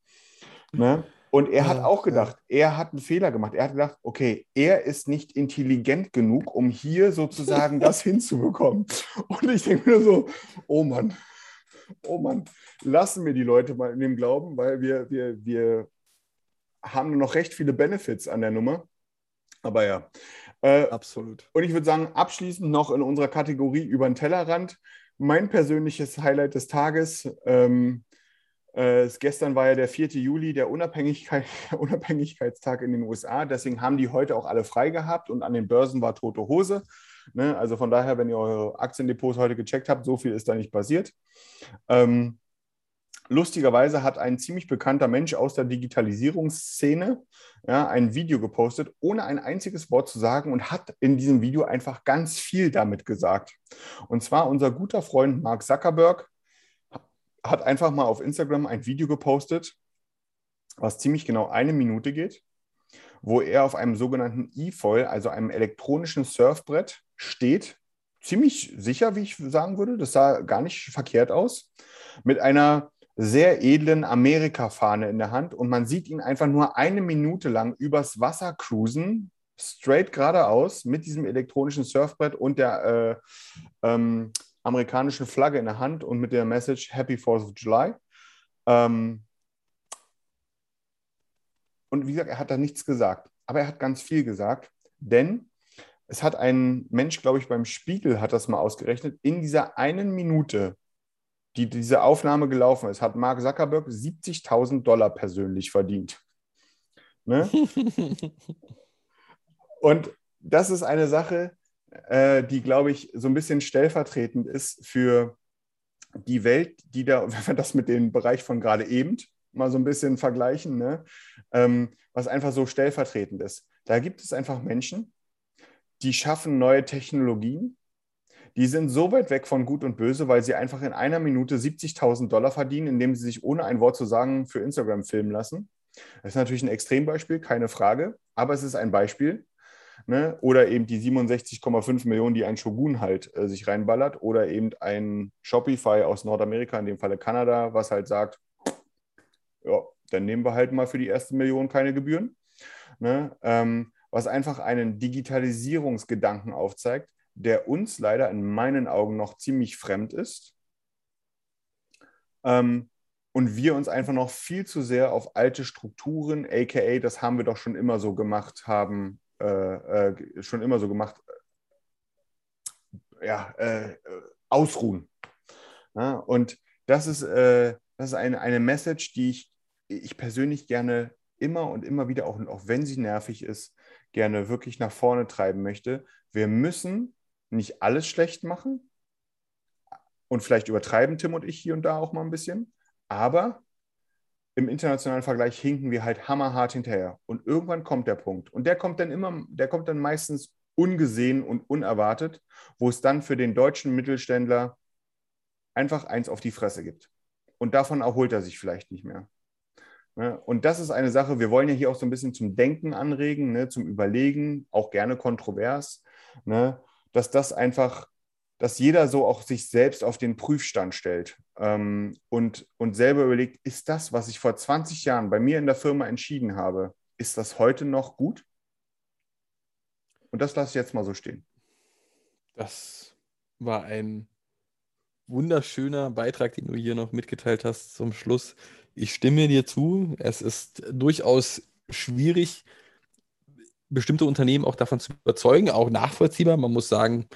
Ne? Und er hat auch gedacht, er hat einen Fehler gemacht. Er hat gedacht, okay, er ist nicht intelligent genug, um hier sozusagen das hinzubekommen. Und ich denke mir so, oh Mann, oh Mann, lassen wir die Leute mal in dem Glauben, weil wir, wir, wir haben noch recht viele Benefits an der Nummer. Aber ja, Äh, Absolut. und ich würde sagen, abschließend noch in unserer Kategorie über den Tellerrand. Mein persönliches Highlight des Tages. Ähm, äh, gestern war ja der 4. Juli, der Unabhängigkeit, Unabhängigkeitstag in den USA. Deswegen haben die heute auch alle frei gehabt und an den Börsen war tote Hose. Ne? Also von daher, wenn ihr eure Aktiendepots heute gecheckt habt, so viel ist da nicht passiert. Ähm, lustigerweise hat ein ziemlich bekannter Mensch aus der Digitalisierungsszene ja, ein Video gepostet, ohne ein einziges Wort zu sagen und hat in diesem Video einfach ganz viel damit gesagt. Und zwar unser guter Freund Mark Zuckerberg hat einfach mal auf Instagram ein Video gepostet, was ziemlich genau eine Minute geht, wo er auf einem sogenannten E-Foil, also einem elektronischen Surfbrett, steht. Ziemlich sicher, wie ich sagen würde. Das sah gar nicht verkehrt aus. Mit einer sehr edlen Amerika-Fahne in der Hand und man sieht ihn einfach nur eine Minute lang übers Wasser cruisen, straight geradeaus mit diesem elektronischen Surfbrett und der äh, ähm, amerikanischen Flagge in der Hand und mit der Message Happy 4th of July. Ähm, und wie gesagt, er hat da nichts gesagt, aber er hat ganz viel gesagt, denn es hat ein Mensch, glaube ich, beim Spiegel hat das mal ausgerechnet, in dieser einen Minute die diese Aufnahme gelaufen ist, hat Mark Zuckerberg 70.000 Dollar persönlich verdient. Ne? Und das ist eine Sache, äh, die, glaube ich, so ein bisschen stellvertretend ist für die Welt, die da, wenn wir das mit dem Bereich von gerade eben mal so ein bisschen vergleichen, ne? ähm, was einfach so stellvertretend ist. Da gibt es einfach Menschen, die schaffen neue Technologien, die sind so weit weg von Gut und Böse, weil sie einfach in einer Minute 70.000 Dollar verdienen, indem sie sich ohne ein Wort zu sagen für Instagram filmen lassen. Das ist natürlich ein Extrembeispiel, keine Frage, aber es ist ein Beispiel. Ne? Oder eben die 67,5 Millionen, die ein Shogun halt äh, sich reinballert. Oder eben ein Shopify aus Nordamerika, in dem Falle Kanada, was halt sagt, ja, dann nehmen wir halt mal für die erste Million keine Gebühren. Ne? Ähm, was einfach einen Digitalisierungsgedanken aufzeigt, der uns leider in meinen Augen noch ziemlich fremd ist. Ähm, und wir uns einfach noch viel zu sehr auf alte Strukturen, aka das haben wir doch schon immer so gemacht, haben äh, äh, schon immer so gemacht, äh, ja, äh, ausruhen. Ja, und das ist, äh, das ist eine, eine Message, die ich, ich persönlich gerne immer und immer wieder, auch, auch wenn sie nervig ist, gerne wirklich nach vorne treiben möchte. Wir müssen nicht alles schlecht machen und vielleicht übertreiben Tim und ich hier und da auch mal ein bisschen, aber im internationalen Vergleich hinken wir halt hammerhart hinterher und irgendwann kommt der Punkt und der kommt dann immer, der kommt dann meistens ungesehen und unerwartet, wo es dann für den deutschen Mittelständler einfach eins auf die Fresse gibt. Und davon erholt er sich vielleicht nicht mehr. Ne? Und das ist eine Sache, wir wollen ja hier auch so ein bisschen zum Denken anregen, ne, zum Überlegen, auch gerne kontrovers. Ne? dass das einfach, dass jeder so auch sich selbst auf den Prüfstand stellt ähm, und, und selber überlegt, ist das, was ich vor 20 Jahren bei mir in der Firma entschieden habe, ist das heute noch gut? Und das lasse ich jetzt mal so stehen. Das war ein wunderschöner Beitrag, den du hier noch mitgeteilt hast zum Schluss. Ich stimme dir zu. Es ist durchaus schwierig, bestimmte Unternehmen auch davon zu überzeugen, auch nachvollziehbar. Man muss sagen,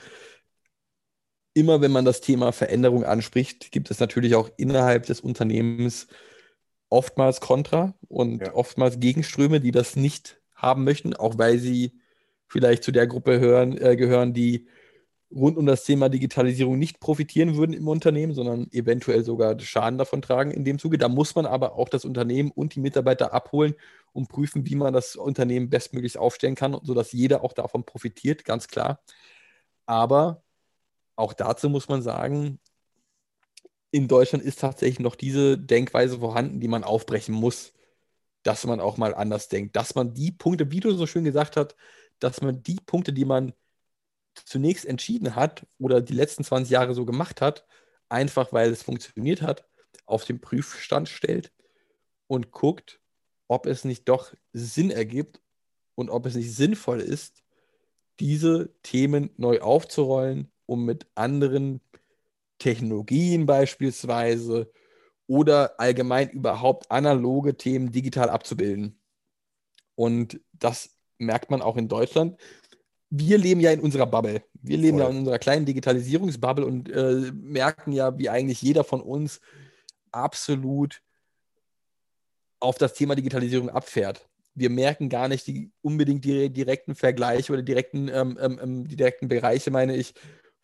immer wenn man das Thema Veränderung anspricht, gibt es natürlich auch innerhalb des Unternehmens oftmals Kontra und ja. oftmals Gegenströme, die das nicht haben möchten, auch weil sie vielleicht zu der Gruppe hören, äh, gehören, die rund um das Thema Digitalisierung nicht profitieren würden im Unternehmen, sondern eventuell sogar Schaden davon tragen in dem Zuge. Da muss man aber auch das Unternehmen und die Mitarbeiter abholen und prüfen, wie man das Unternehmen bestmöglich aufstellen kann, sodass jeder auch davon profitiert, ganz klar. Aber auch dazu muss man sagen, in Deutschland ist tatsächlich noch diese Denkweise vorhanden, die man aufbrechen muss, dass man auch mal anders denkt, dass man die Punkte, wie du so schön gesagt hast, dass man die Punkte, die man zunächst entschieden hat oder die letzten 20 Jahre so gemacht hat, einfach weil es funktioniert hat, auf den Prüfstand stellt und guckt, ob es nicht doch Sinn ergibt und ob es nicht sinnvoll ist, diese Themen neu aufzurollen, um mit anderen Technologien beispielsweise oder allgemein überhaupt analoge Themen digital abzubilden. Und das merkt man auch in Deutschland wir leben ja in unserer Bubble. Wir leben ja Voll. in unserer kleinen Digitalisierungsbubble und äh, merken ja, wie eigentlich jeder von uns absolut auf das Thema Digitalisierung abfährt. Wir merken gar nicht die, unbedingt die direkten Vergleiche oder direkten, ähm, ähm, ähm, die direkten Bereiche, meine ich,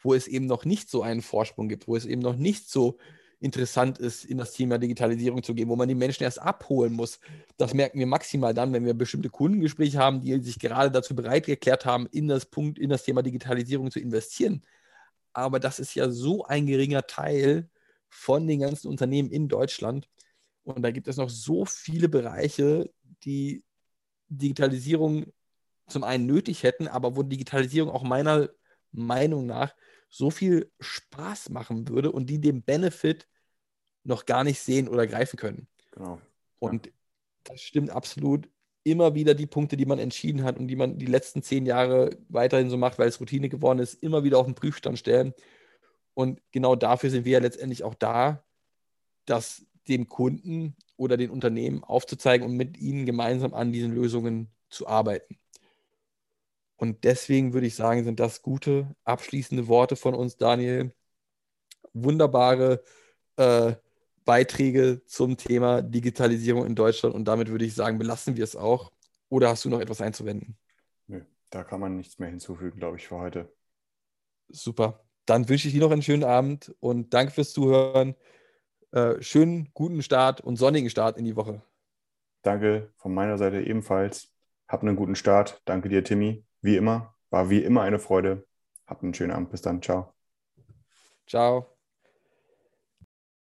wo es eben noch nicht so einen Vorsprung gibt, wo es eben noch nicht so interessant ist, in das Thema Digitalisierung zu gehen, wo man die Menschen erst abholen muss. Das merken wir maximal dann, wenn wir bestimmte Kundengespräche haben, die sich gerade dazu bereit erklärt haben, in das Punkt, in das Thema Digitalisierung zu investieren. Aber das ist ja so ein geringer Teil von den ganzen Unternehmen in Deutschland. Und da gibt es noch so viele Bereiche, die Digitalisierung zum einen nötig hätten, aber wo Digitalisierung auch meiner Meinung nach so viel Spaß machen würde und die den Benefit noch gar nicht sehen oder greifen können. Genau. Und das stimmt absolut. Immer wieder die Punkte, die man entschieden hat und die man die letzten zehn Jahre weiterhin so macht, weil es Routine geworden ist, immer wieder auf den Prüfstand stellen. Und genau dafür sind wir ja letztendlich auch da, das dem Kunden oder den Unternehmen aufzuzeigen und mit ihnen gemeinsam an diesen Lösungen zu arbeiten. Und deswegen würde ich sagen, sind das gute abschließende Worte von uns, Daniel. Wunderbare äh, Beiträge zum Thema Digitalisierung in Deutschland. Und damit würde ich sagen, belassen wir es auch. Oder hast du noch etwas einzuwenden? Nö, da kann man nichts mehr hinzufügen, glaube ich, für heute. Super. Dann wünsche ich dir noch einen schönen Abend und danke fürs Zuhören. Äh, schönen, guten Start und sonnigen Start in die Woche. Danke von meiner Seite ebenfalls. Hab einen guten Start. Danke dir, Timmy. Wie immer. War wie immer eine Freude. Habt einen schönen Abend. Bis dann. Ciao. Ciao.